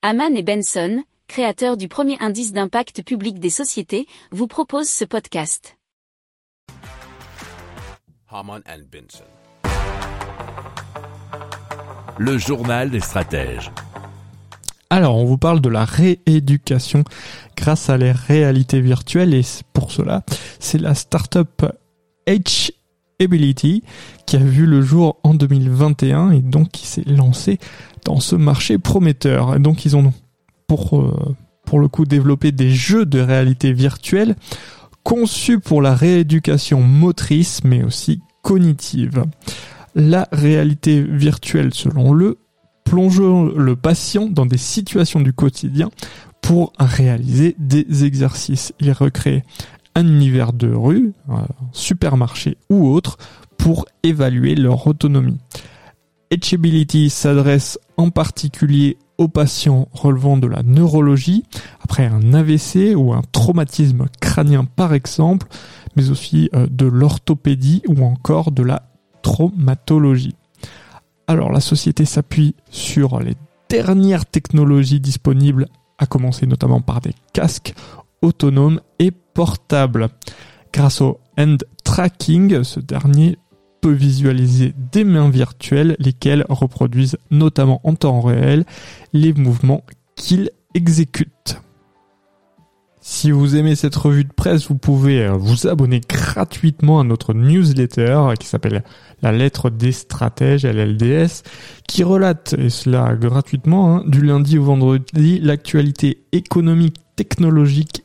Haman et Benson, créateurs du premier indice d'impact public des sociétés, vous proposent ce podcast. Haman and Benson. Le journal des stratèges. Alors, on vous parle de la rééducation grâce à les réalités virtuelles et pour cela, c'est la startup H Ability qui a vu le jour en 2021 et donc qui s'est lancé dans ce marché prometteur. Et donc ils ont pour euh, pour le coup développé des jeux de réalité virtuelle conçus pour la rééducation motrice mais aussi cognitive. La réalité virtuelle selon le plonge le patient dans des situations du quotidien pour réaliser des exercices. Il recrée un univers de rue, supermarché ou autre pour évaluer leur autonomie. Etchability s'adresse en particulier aux patients relevant de la neurologie, après un AVC ou un traumatisme crânien par exemple, mais aussi euh, de l'orthopédie ou encore de la traumatologie. Alors la société s'appuie sur les dernières technologies disponibles, à commencer notamment par des casques autonomes et portables. Grâce au hand tracking, ce dernier peut visualiser des mains virtuelles, lesquelles reproduisent notamment en temps réel les mouvements qu'il exécute. Si vous aimez cette revue de presse, vous pouvez euh, vous abonner gratuitement à notre newsletter qui s'appelle La lettre des stratèges, LLDS, qui relate, et cela gratuitement, hein, du lundi au vendredi, l'actualité économique, technologique